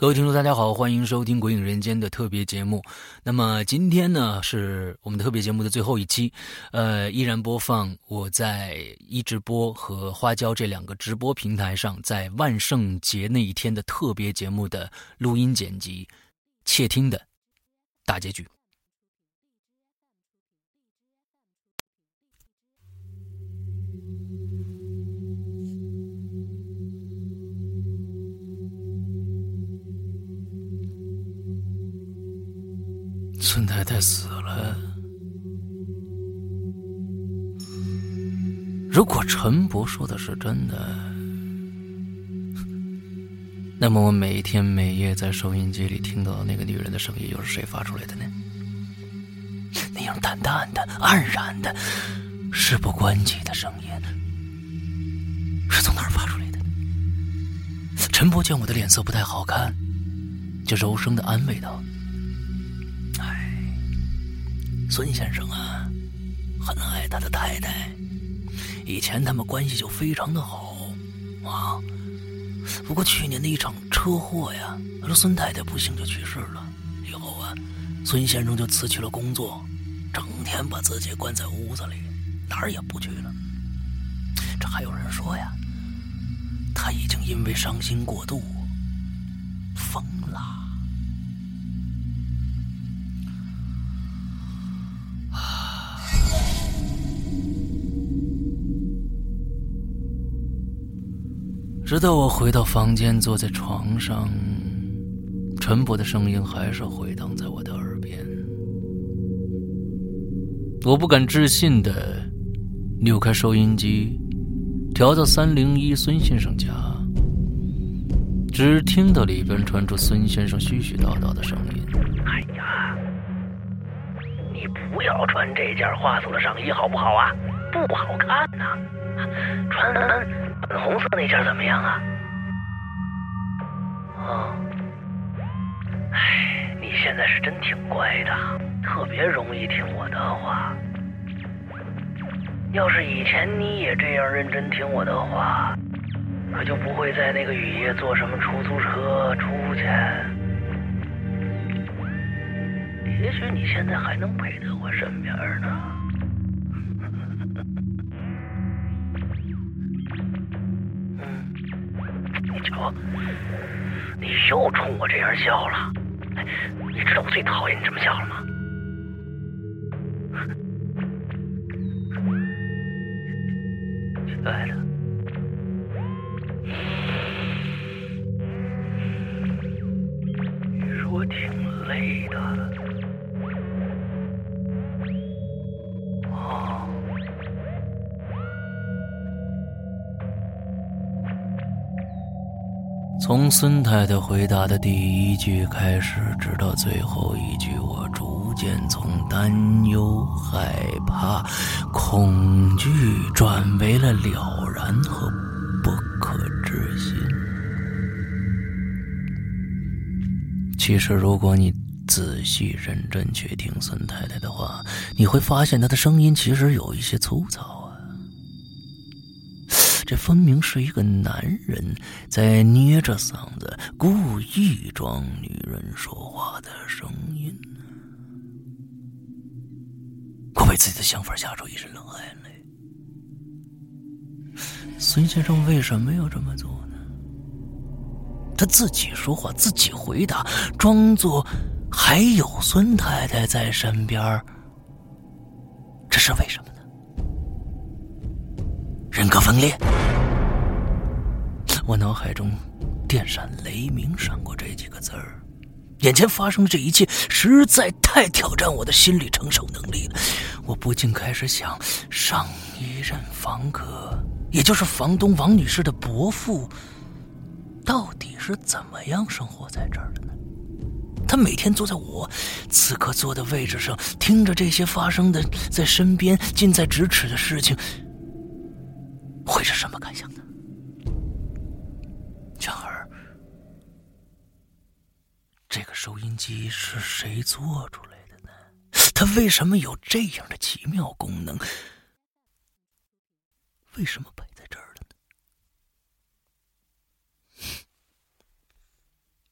各位听众，大家好，欢迎收听《鬼影人间》的特别节目。那么今天呢，是我们特别节目的最后一期，呃，依然播放我在一直播和花椒这两个直播平台上，在万圣节那一天的特别节目的录音剪辑，窃听的大结局。孙太太死了。如果陈伯说的是真的，那么我每天每夜在收音机里听到的那个女人的声音，又是谁发出来的呢？那样淡淡的、黯然的、事不关己的声音，是从哪儿发出来的？陈伯见我的脸色不太好看，就柔声的安慰道。孙先生啊，很爱他的太太，以前他们关系就非常的好啊。不过去年的一场车祸呀，这孙太太不幸就去世了。以后啊，孙先生就辞去了工作，整天把自己关在屋子里，哪儿也不去了。这还有人说呀，他已经因为伤心过度疯了。直到我回到房间，坐在床上，陈伯的声音还是回荡在我的耳边。我不敢置信的扭开收音机，调到三零一孙先生家，只听到里边传出孙先生絮絮叨叨的声音：“哎呀，你不要穿这件花色的上衣，好不好啊？不好看呐。穿粉红色那件怎么样啊？哦，哎，你现在是真挺乖的，特别容易听我的话。要是以前你也这样认真听我的话，可就不会在那个雨夜坐什么出租车出去。也许你现在还能陪在我身边呢。你瞧，你又冲我这样笑了。你知道我最讨厌你这么笑了吗？孙太太回答的第一句开始，直到最后一句，我逐渐从担忧、害怕、恐惧转为了了然和不可置信。其实，如果你仔细认真去听孙太太的话，你会发现她的声音其实有一些粗糙。这分明是一个男人在捏着嗓子，故意装女人说话的声音。我被自己的想法吓出一身冷汗来。孙先生为什么要这么做呢？他自己说话，自己回答，装作还有孙太太在身边，这是为什么呢？人格分裂。我脑海中电闪雷鸣闪过这几个字儿，眼前发生的这一切实在太挑战我的心理承受能力了。我不禁开始想，上一任房客，也就是房东王女士的伯父，到底是怎么样生活在这儿的呢？他每天坐在我此刻坐的位置上，听着这些发生的在身边近在咫尺的事情，会是什么感想呢？然而，这个收音机是谁做出来的呢？它为什么有这样的奇妙功能？为什么摆在这儿了呢？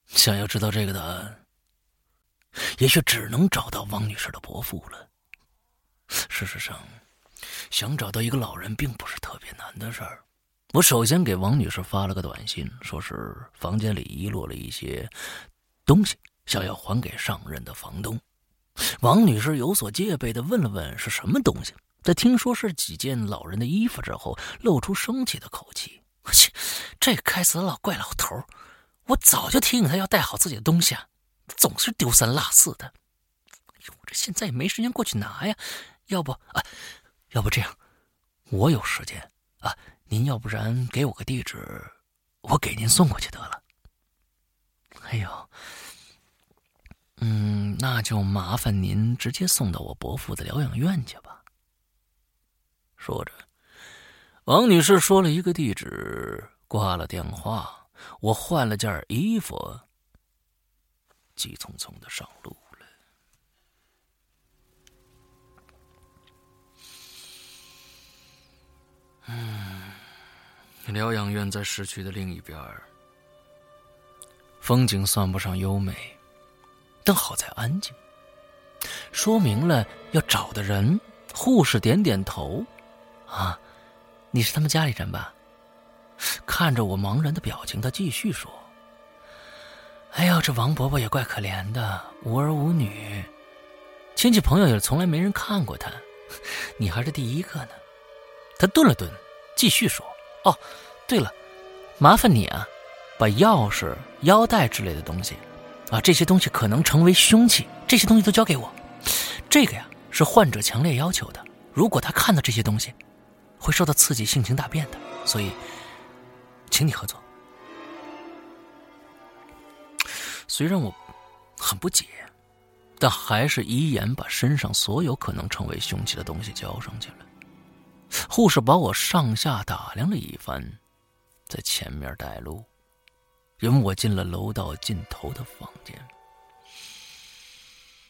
想要知道这个答案，也许只能找到王女士的伯父了。事实上，想找到一个老人并不是特别难的事儿。我首先给王女士发了个短信，说是房间里遗落了一些东西，想要还给上任的房东。王女士有所戒备的问了问是什么东西，在听说是几件老人的衣服之后，露出生气的口气：“我去，这该死的老怪老头！我早就提醒他要带好自己的东西啊，总是丢三落四的。哎呦，这现在也没时间过去拿呀。要不啊，要不这样，我有时间啊。”您要不然给我个地址，我给您送过去得了。哎呦，嗯，那就麻烦您直接送到我伯父的疗养院去吧。说着，王女士说了一个地址，挂了电话。我换了件衣服，急匆匆的上路了。嗯。疗养院在市区的另一边风景算不上优美，但好在安静，说明了要找的人。护士点点头，啊，你是他们家里人吧？看着我茫然的表情，他继续说：“哎呦，这王伯伯也怪可怜的，无儿无女，亲戚朋友也从来没人看过他，你还是第一个呢。”他顿了顿，继续说。哦，对了，麻烦你啊，把钥匙、腰带之类的东西，啊，这些东西可能成为凶器，这些东西都交给我。这个呀，是患者强烈要求的。如果他看到这些东西，会受到刺激，性情大变的。所以，请你合作。虽然我很不解，但还是一眼把身上所有可能成为凶器的东西交上去了。护士把我上下打量了一番，在前面带路，引我进了楼道尽头的房间。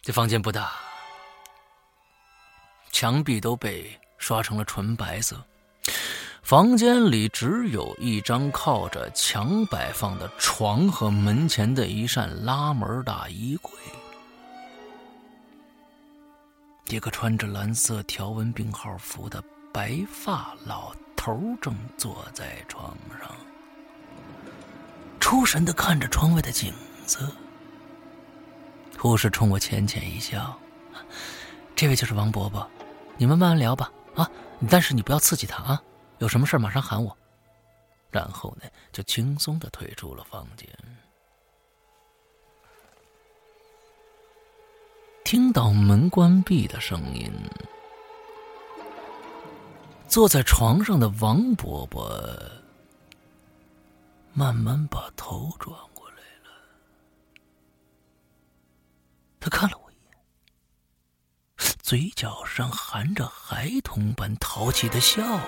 这房间不大，墙壁都被刷成了纯白色。房间里只有一张靠着墙摆放的床和门前的一扇拉门大衣柜。一个穿着蓝色条纹病号服的白发老头正坐在床上，出神的看着窗外的景色。护士冲我浅浅一笑：“这位就是王伯伯，你们慢慢聊吧，啊，但是你不要刺激他啊。”有什么事马上喊我。然后呢，就轻松的退出了房间。听到门关闭的声音，坐在床上的王伯伯慢慢把头转过来了。他看了我一眼，嘴角上含着孩童般淘气的笑容。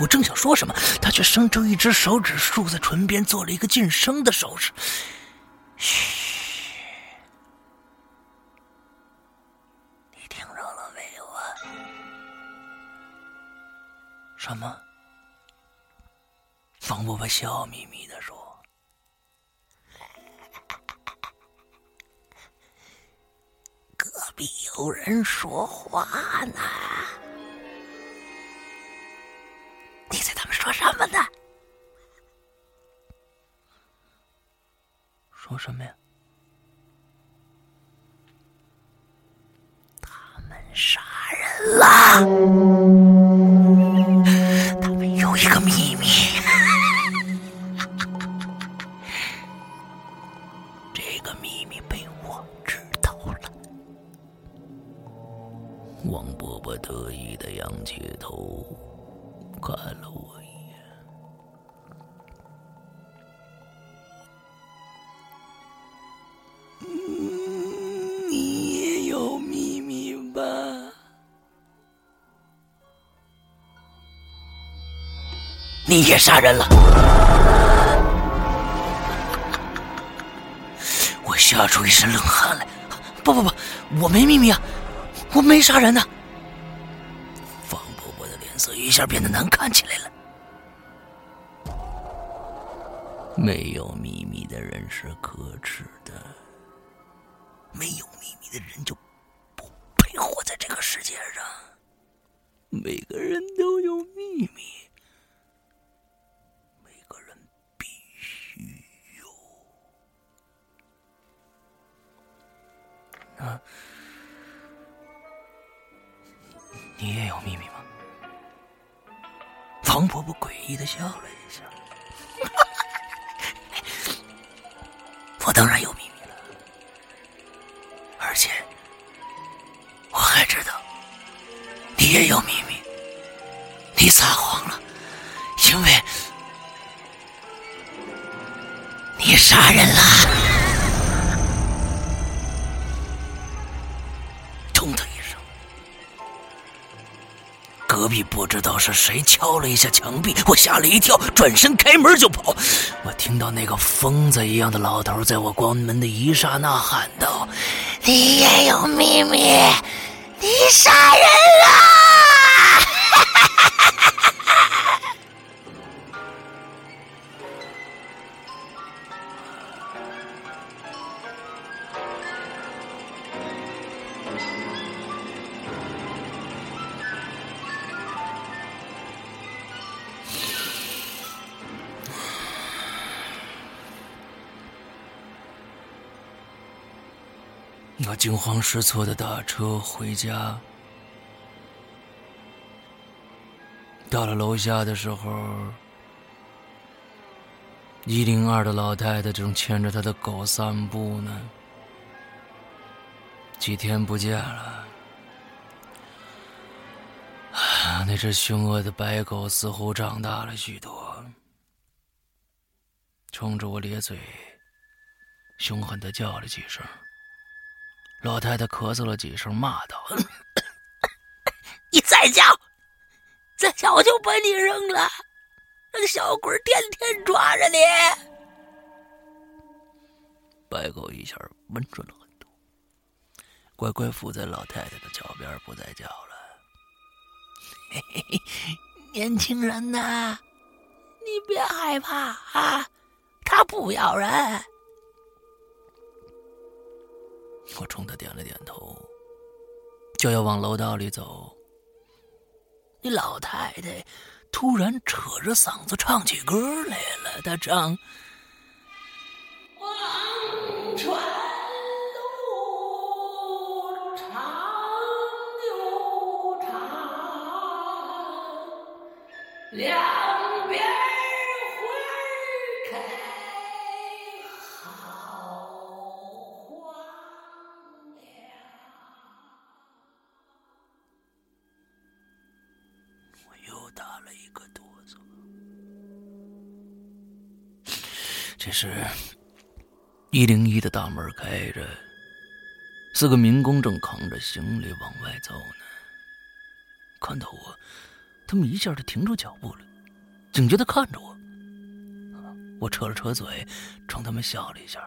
我正想说什么，他却伸出一只手指竖在唇边，做了一个噤声的手势。嘘，什么？方伯伯笑眯眯的说：“ 隔壁有人说话呢。”你在他们说什么呢？说什么呀？他们杀人了，你也杀人了？我吓出一身冷汗来。不不不，我没秘密啊，我没杀人呢。一下变得难看起来了。没有秘密的人是可耻的，没有秘密的人就不配活在这个世界上。每个人都有秘密，啊，你也有秘密吗？王婆婆诡异的笑了一下，我当然有秘密了，而且我还知道你也有秘密，你撒谎了，因为你杀人了。壁不知道是谁敲了一下墙壁，我吓了一跳，转身开门就跑。我听到那个疯子一样的老头在我关门的一刹那喊道：“你也有秘密，你杀人了！”惊慌失措的打车回家，到了楼下的时候，一零二的老太太正牵着她的狗散步呢。几天不见了，那只凶恶的白狗似乎长大了许多，冲着我咧嘴，凶狠的叫了几声。老太太咳嗽了几声，骂道：“ 你再叫，再叫我就把你扔了！那个小鬼天天抓着你。”白狗一下温顺了很多，乖乖伏在老太太的脚边，不再叫了。嘿嘿嘿，年轻人呐，你别害怕啊，他不咬人。我冲他点了点头，就要往楼道里走。那老太太突然扯着嗓子唱起歌来了，她唱：“忘川路长又长，这时，一零一的大门开着，四个民工正扛着行李往外走呢。看到我，他们一下就停住脚步了，警觉的看着我。我扯了扯嘴，冲他们笑了一下：“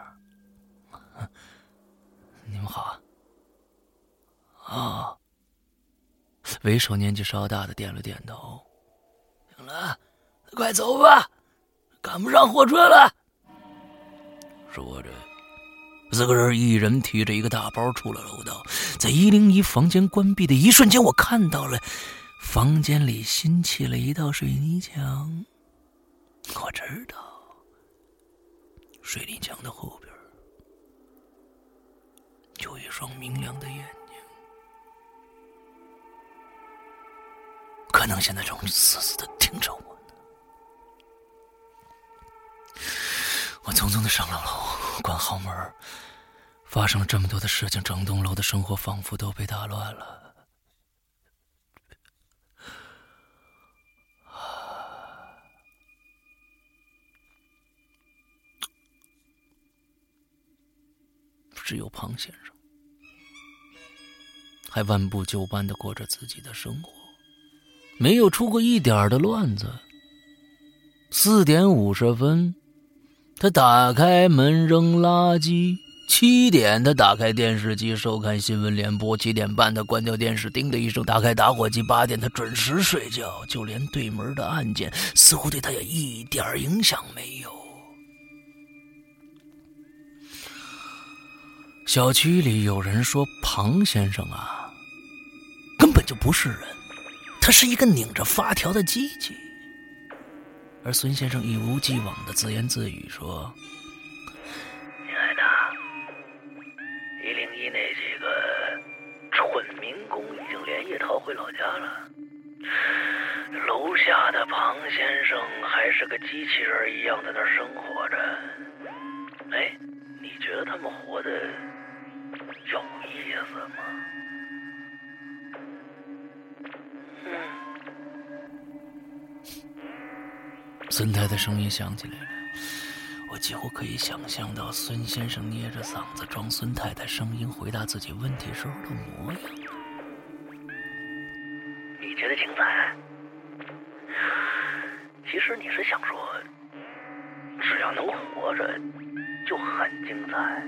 你们好。”啊。为首年纪稍大的点了点头。行了，快走吧，赶不上火车了。说着，四个人一人提着一个大包出了楼道。在一零一房间关闭的一瞬间，我看到了房间里新砌了一道水泥墙。我知道，水泥墙的后边有一双明亮的眼睛。可能现在正死死的盯着我我匆匆的上了楼，关好门。发生了这么多的事情，整栋楼的生活仿佛都被打乱了。只有庞先生，还按部就班的过着自己的生活。没有出过一点的乱子。四点五十分，他打开门扔垃圾；七点，他打开电视机收看新闻联播；七点半，他关掉电视，叮的一声打开打火机；八点，他准时睡觉。就连对门的案件，似乎对他也一点影响没有。小区里有人说，庞先生啊，根本就不是人。他是一个拧着发条的机器，而孙先生一如既往的自言自语说：“亲爱的，一零一那几个蠢民工已经连夜逃回老家了，楼下的庞先生还是个机器人一样在那儿生活着。哎，你觉得他们活得有意思吗？”嗯孙太太声音响起来了，我几乎可以想象到孙先生捏着嗓子装孙太太声音回答自己问题时候的模样。你觉得精彩？其实你是想说，只要能活着，就很精彩，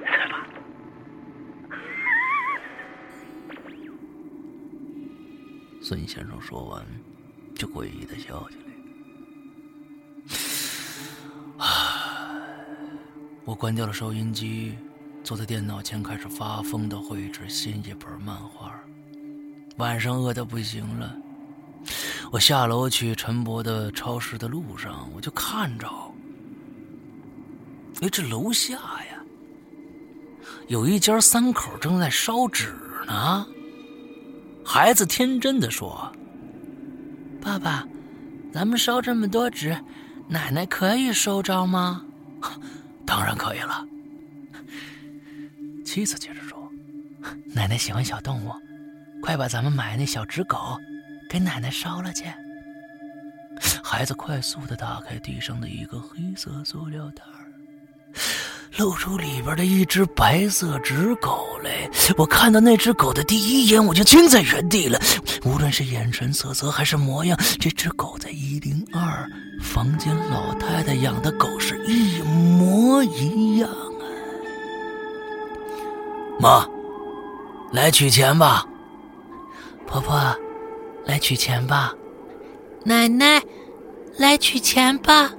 对吧？孙先生说完，就诡异的笑起来。啊！我关掉了收音机，坐在电脑前开始发疯的绘制新一本漫画。晚上饿得不行了，我下楼去陈伯的超市的路上，我就看着，哎，这楼下呀，有一家三口正在烧纸呢。孩子天真的说：“爸爸，咱们烧这么多纸，奶奶可以收着吗？”“当然可以了。”妻子接着说：“奶奶喜欢小动物，快把咱们买那小纸狗给奶奶烧了去。”孩子快速的打开地上的一个黑色塑料袋，露出里边的一只白色纸狗来。我看到那只狗的第一眼，我就惊在原地了。无论是眼神、色泽还是模样，这只狗在一零二房间老太太养的狗是一模一样啊！妈，来取钱吧。婆婆，来取钱吧。奶奶，来取钱吧。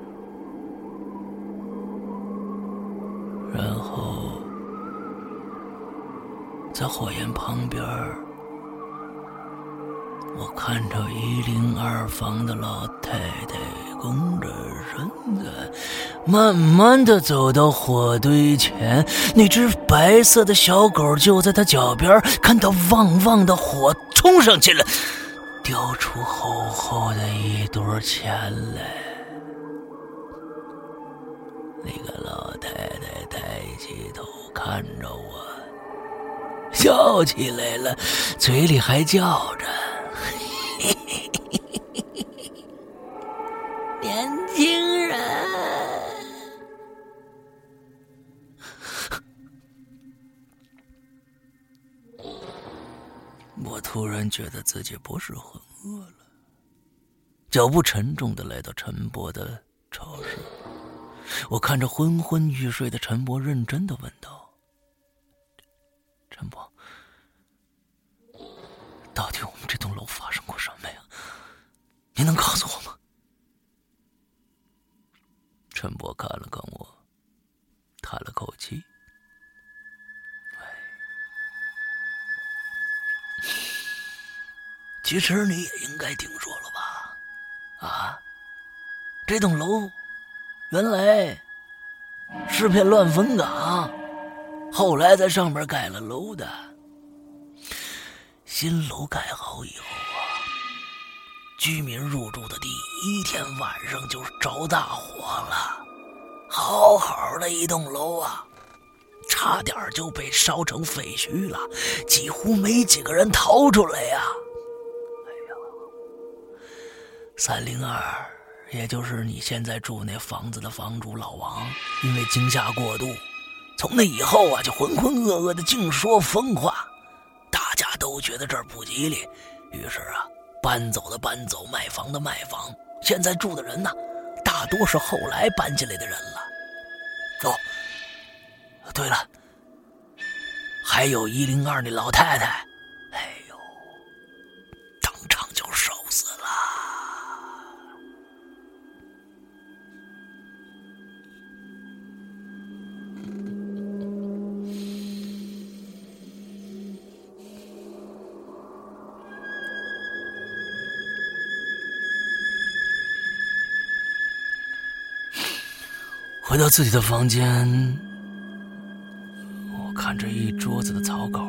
在火焰旁边，我看着一零二房的老太太弓着身子，慢慢的走到火堆前。那只白色的小狗就在他脚边，看到旺旺的火，冲上去了，叼出厚厚的一堆钱来。那个老太太抬起头看着我，笑起来了，嘴里还叫着：“嘿 嘿年轻人。”我突然觉得自己不是很饿了，脚步沉重的来到陈伯的超市。我看着昏昏欲睡的陈伯，认真的问道：“陈伯，到底我们这栋楼发生过什么呀？你能告诉我吗？”陈伯看了看我，叹了口气：“其实你也应该听说了吧？啊，这栋楼……”原来是片乱坟岗，后来在上面盖了楼的。新楼盖好以后啊，居民入住的第一天晚上就着大火了，好好的一栋楼啊，差点就被烧成废墟了，几乎没几个人逃出来呀。哎呀，三零二。也就是你现在住那房子的房主老王，因为惊吓过度，从那以后啊就浑浑噩噩的净说疯话，大家都觉得这儿不吉利，于是啊搬走的搬走，卖房的卖房，现在住的人呢，大多是后来搬进来的人了。走，对了，还有一零二那老太太。回到自己的房间，我看着一桌子的草稿，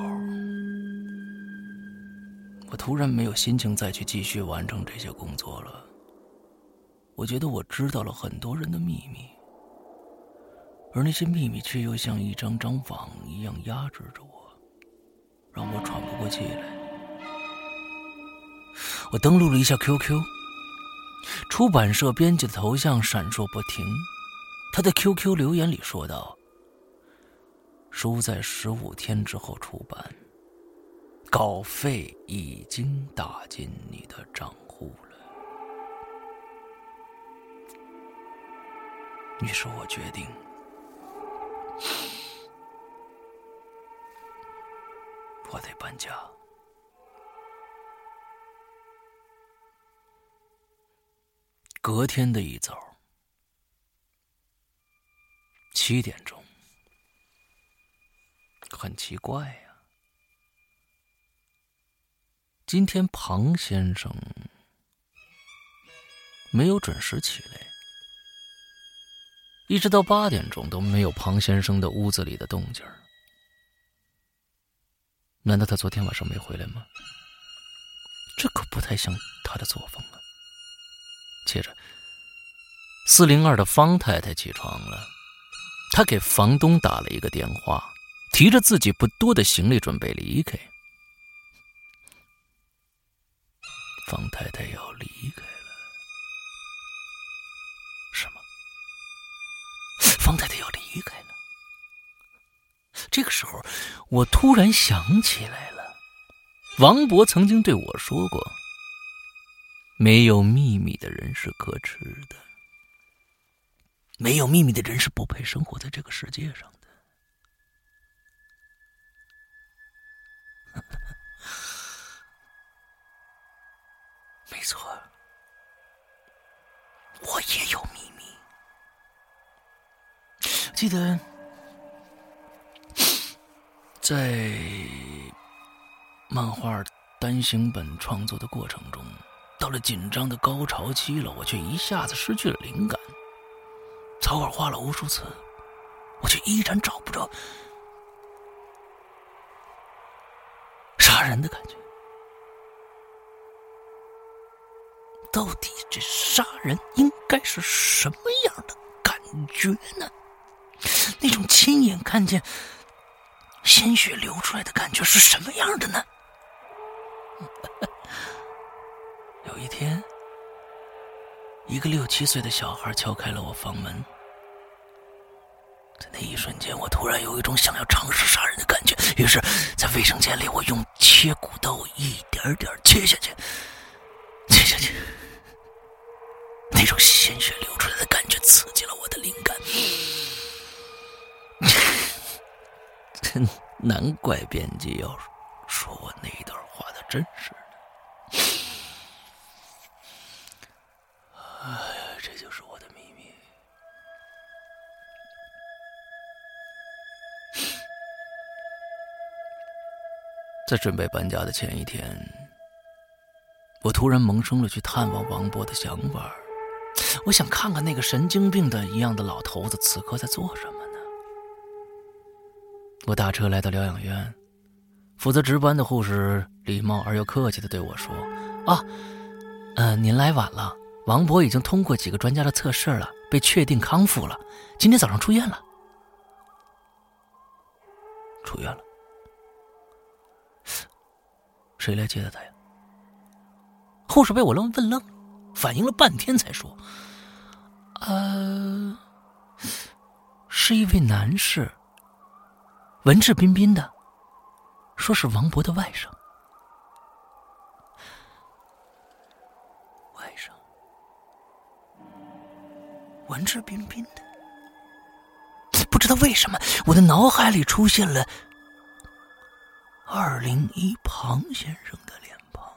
我突然没有心情再去继续完成这些工作了。我觉得我知道了很多人的秘密，而那些秘密却又像一张张网一样压制着我，让我喘不过气来。我登录了一下 QQ，出版社编辑的头像闪烁不停。他的 QQ 留言里说道：“书在十五天之后出版，稿费已经打进你的账户了。”于是我决定，我得搬家。隔天的一早。七点钟，很奇怪呀。今天庞先生没有准时起来，一直到八点钟都没有庞先生的屋子里的动静难道他昨天晚上没回来吗？这可不太像他的作风啊。接着，四零二的方太太起床了。他给房东打了一个电话，提着自己不多的行李准备离开。方太太要离开了，什么？方太太要离开了？这个时候，我突然想起来了，王博曾经对我说过：“没有秘密的人是可耻的，没有秘密的人是不配生活在这个世界上的。”没错，我也有秘密。记得。在漫画单行本创作的过程中，到了紧张的高潮期了，我却一下子失去了灵感。草稿画了无数次，我却依然找不着杀人的感觉。到底这杀人应该是什么样的感觉呢？那种亲眼看见。鲜血流出来的感觉是什么样的呢？有一天，一个六七岁的小孩敲开了我房门，在那一瞬间，我突然有一种想要尝试杀人的感觉。于是，在卫生间里，我用切骨刀一点点切下去，切下去。那种鲜血流出来的感觉刺激了我的灵感。难怪编辑要说我那一段话的真实在准备搬家的前一天，我突然萌生了去探望王波的想法。我想看看那个神经病的一样的老头子此刻在做什么呢。我打车来到疗养院，负责值班的护士礼貌而又客气的对我说：“啊，嗯，您来晚了。王博已经通过几个专家的测试了，被确定康复了，今天早上出院了。出院了？谁来接的他呀？”护士被我愣问愣，反应了半天才说：“呃，是一位男士。”文质彬彬的，说是王博的外甥。外甥，文质彬彬的，不知道为什么，我的脑海里出现了二零一庞先生的脸庞。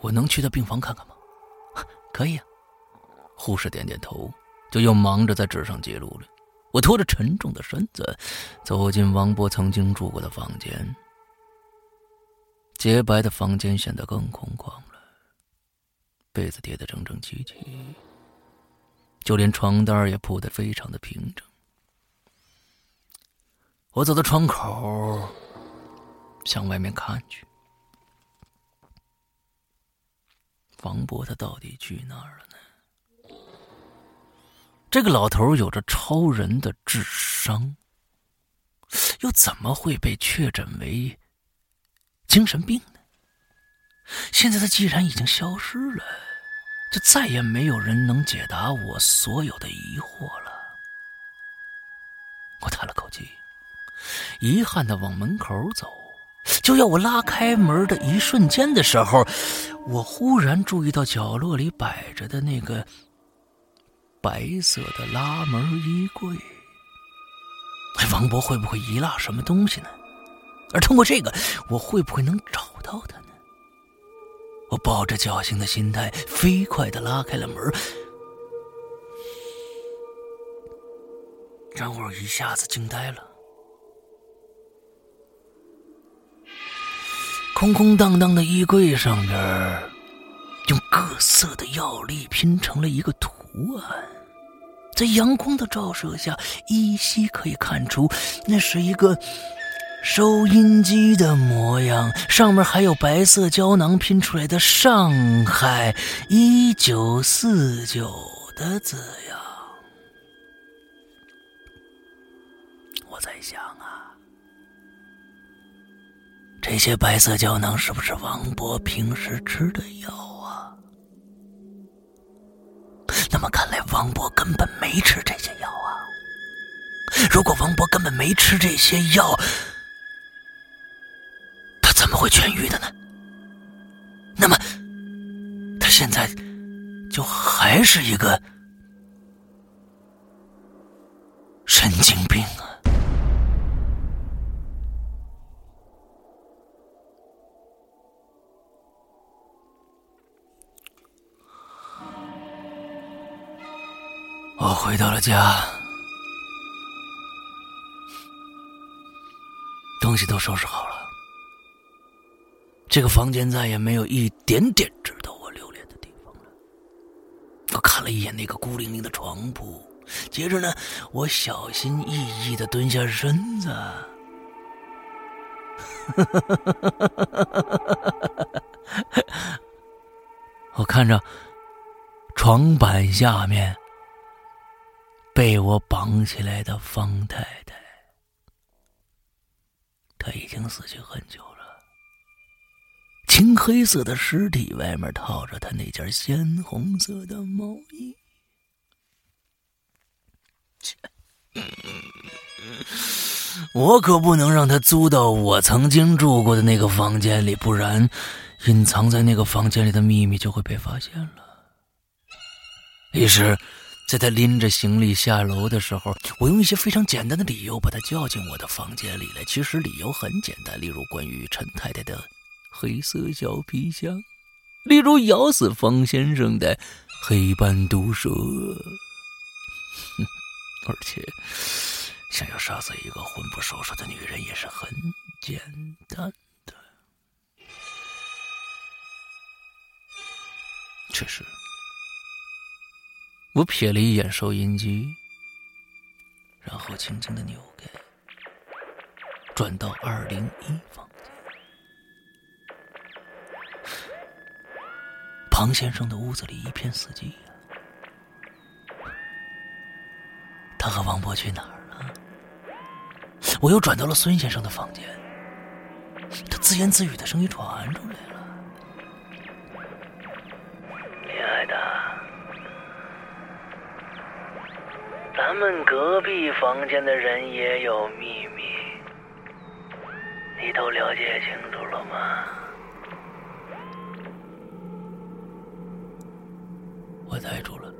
我能去他病房看看吗？可以啊。护士点点头。就又忙着在纸上记录了。我拖着沉重的身子走进王波曾经住过的房间，洁白的房间显得更空旷了，被子叠得整整齐齐，就连床单也铺得非常的平整。我走到窗口，向外面看去，王博他到底去哪儿了？这个老头有着超人的智商，又怎么会被确诊为精神病呢？现在他既然已经消失了，就再也没有人能解答我所有的疑惑了。我叹了口气，遗憾的往门口走，就要我拉开门的一瞬间的时候，我忽然注意到角落里摆着的那个。白色的拉门衣柜，哎王博会不会遗落什么东西呢？而通过这个，我会不会能找到他呢？我抱着侥幸的心态，飞快的拉开了门，让我一下子惊呆了。空空荡荡的衣柜上边，用各色的药粒拼成了一个图案。在阳光的照射下，依稀可以看出，那是一个收音机的模样，上面还有白色胶囊拼出来的“上海一九四九”的字样。我在想，这些白色胶囊是不是王博平时吃的药啊？那么看来王博根本没吃这些药啊！如果王博根本没吃这些药，他怎么会痊愈的呢？那么，他现在就还是一个神经病啊！回到了家，东西都收拾好了。这个房间再也没有一点点值得我留恋的地方了。我看了一眼那个孤零零的床铺，接着呢，我小心翼翼的蹲下身子，我看着床板下面。被我绑起来的方太太，她已经死去很久了。青黑色的尸体外面套着她那件鲜红色的毛衣。我可不能让她租到我曾经住过的那个房间里，不然隐藏在那个房间里的秘密就会被发现了。于是。在他拎着行李下楼的时候，我用一些非常简单的理由把他叫进我的房间里来。其实理由很简单，例如关于陈太太的黑色小皮箱，例如咬死方先生的黑斑毒蛇，而且想要杀死一个魂不守舍的女人也是很简单的。确实。我瞥了一眼收音机，然后轻轻的扭开，转到二零一房间。庞先生的屋子里一片死寂呀，他和王博去哪儿了？我又转到了孙先生的房间，他自言自语的声音传出来了。亲爱的咱们隔壁房间的人也有秘密，你都了解清楚了吗？我呆住了。